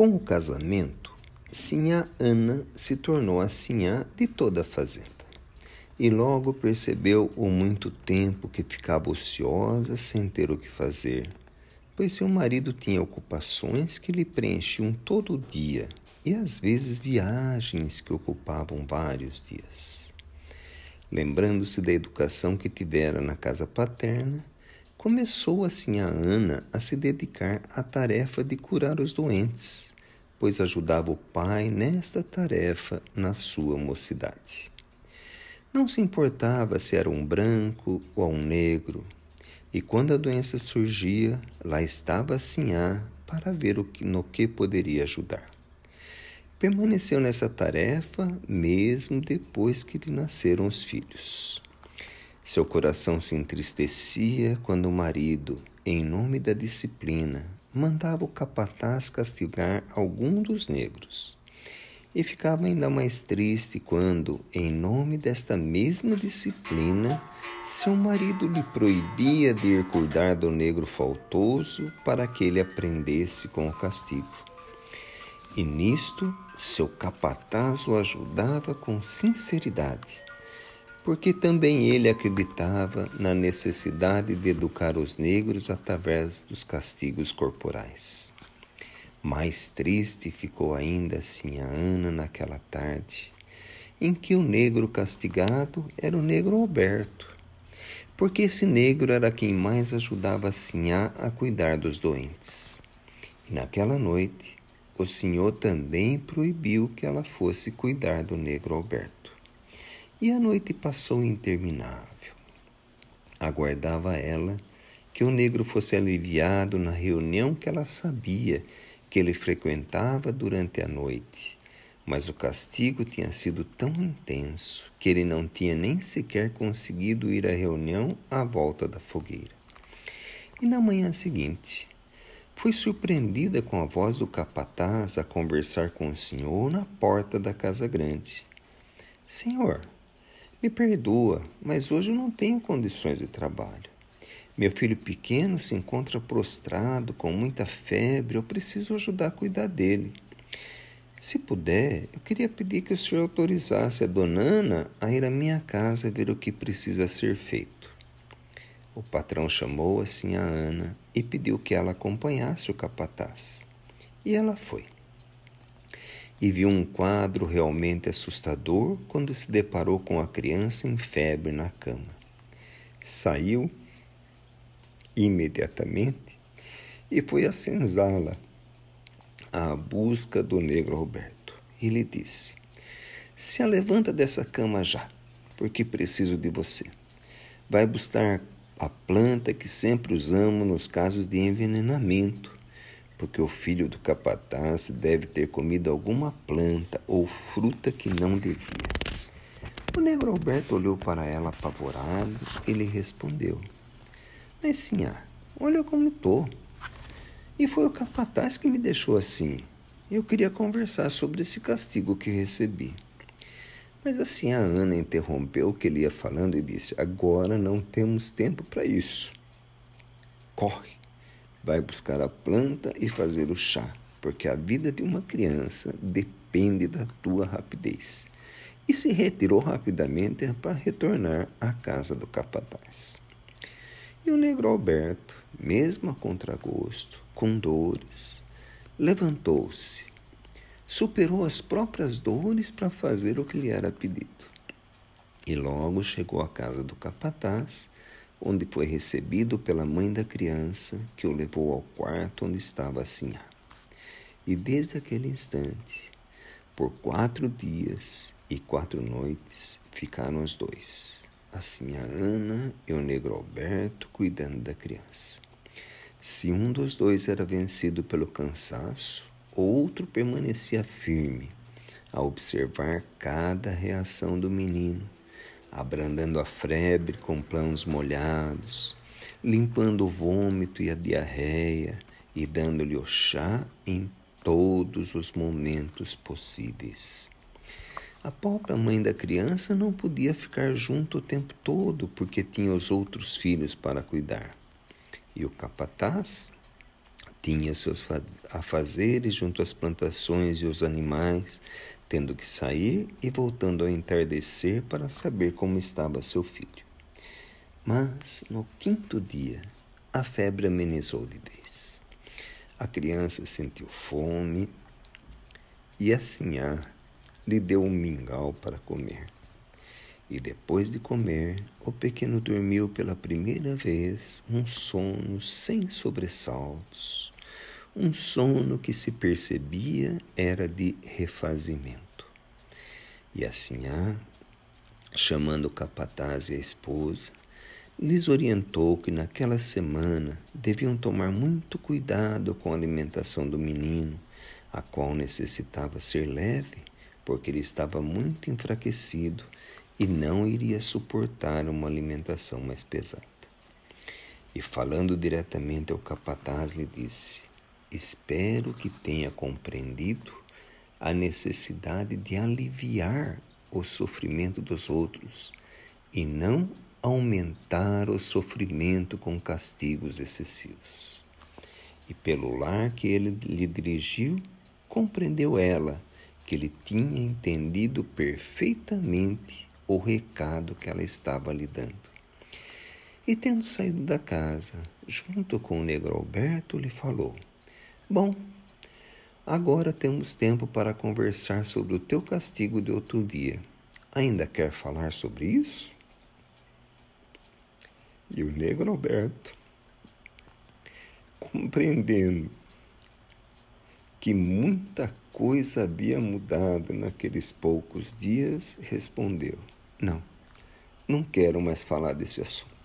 Com o casamento, Sinhá Ana se tornou a Sinhá de toda a fazenda. E logo percebeu o muito tempo que ficava ociosa sem ter o que fazer, pois seu marido tinha ocupações que lhe preenchiam todo o dia e às vezes viagens que ocupavam vários dias. Lembrando-se da educação que tivera na casa paterna, começou assim a Ana a se dedicar à tarefa de curar os doentes, pois ajudava o pai nesta tarefa na sua mocidade. Não se importava se era um branco ou um negro, e quando a doença surgia, lá estava a Sinhá para ver o que, no que poderia ajudar. Permaneceu nessa tarefa mesmo depois que lhe nasceram os filhos. Seu coração se entristecia quando o marido, em nome da disciplina, mandava o capataz castigar algum dos negros. E ficava ainda mais triste quando, em nome desta mesma disciplina, seu marido lhe proibia de ir cuidar do negro faltoso para que ele aprendesse com o castigo. E nisto seu capataz o ajudava com sinceridade, porque também ele acreditava na necessidade de educar os negros através dos castigos corporais. Mais triste ficou ainda assim a Ana naquela tarde, em que o negro castigado era o negro Alberto, porque esse negro era quem mais ajudava a Sinhá a cuidar dos doentes. E naquela noite, o senhor também proibiu que ela fosse cuidar do negro Alberto. E a noite passou interminável. Aguardava ela que o negro fosse aliviado na reunião que ela sabia que ele frequentava durante a noite. Mas o castigo tinha sido tão intenso que ele não tinha nem sequer conseguido ir à reunião à volta da fogueira. E na manhã seguinte, foi surpreendida com a voz do capataz a conversar com o senhor na porta da casa grande. Senhor, me perdoa, mas hoje eu não tenho condições de trabalho. Meu filho pequeno se encontra prostrado, com muita febre, eu preciso ajudar a cuidar dele. Se puder, eu queria pedir que o senhor autorizasse a dona Ana a ir à minha casa ver o que precisa ser feito. O patrão chamou assim a Ana e pediu que ela acompanhasse o capataz. E ela foi. E viu um quadro realmente assustador quando se deparou com a criança em febre na cama. Saiu imediatamente e foi a senzala à busca do negro Roberto. E lhe disse: Se levanta dessa cama já, porque preciso de você. Vai buscar a planta que sempre usamos nos casos de envenenamento, porque o filho do capataz deve ter comido alguma planta ou fruta que não devia. O negro Alberto olhou para ela apavorado e lhe respondeu: Mas sinhá, olha como estou. E foi o capataz que me deixou assim. Eu queria conversar sobre esse castigo que recebi. Mas assim a Ana interrompeu o que ele ia falando e disse: Agora não temos tempo para isso. Corre, vai buscar a planta e fazer o chá, porque a vida de uma criança depende da tua rapidez. E se retirou rapidamente para retornar à casa do capataz. E o negro Alberto, mesmo a contragosto, com dores, levantou-se superou as próprias dores para fazer o que lhe era pedido. E logo chegou à casa do capataz, onde foi recebido pela mãe da criança, que o levou ao quarto onde estava a Sinhá. E desde aquele instante, por quatro dias e quatro noites, ficaram os dois, a Ana e o negro Alberto, cuidando da criança. Se um dos dois era vencido pelo cansaço, outro permanecia firme a observar cada reação do menino, abrandando a febre com planos molhados, limpando o vômito e a diarreia e dando-lhe o chá em todos os momentos possíveis. A própria mãe da criança não podia ficar junto o tempo todo porque tinha os outros filhos para cuidar. E o capataz Tinha seus afazeres junto às plantações e os animais, tendo que sair e voltando ao entardecer para saber como estava seu filho. Mas no quinto dia, a febre amenizou de vez. A criança sentiu fome e a sinhá lhe deu um mingau para comer. E depois de comer, o pequeno dormiu pela primeira vez um sono sem sobressaltos, um sono que se percebia era de refazimento. E a sinhá, chamando o capataz e a esposa, lhes orientou que naquela semana deviam tomar muito cuidado com a alimentação do menino, a qual necessitava ser leve, porque ele estava muito enfraquecido e não iria suportar uma alimentação mais pesada. E falando diretamente ao capataz, lhe disse: Espero que tenha compreendido a necessidade de aliviar o sofrimento dos outros e não aumentar o sofrimento com castigos excessivos. E pelo lar que ele lhe dirigiu, compreendeu ela que ele tinha entendido perfeitamente o recado que ela estava lhe dando. E tendo saído da casa, junto com o negro Alberto, lhe falou: Bom, agora temos tempo para conversar sobre o teu castigo de outro dia. Ainda quer falar sobre isso? E o negro Alberto, compreendendo que muita coisa havia mudado naqueles poucos dias, respondeu: Não, não quero mais falar desse assunto.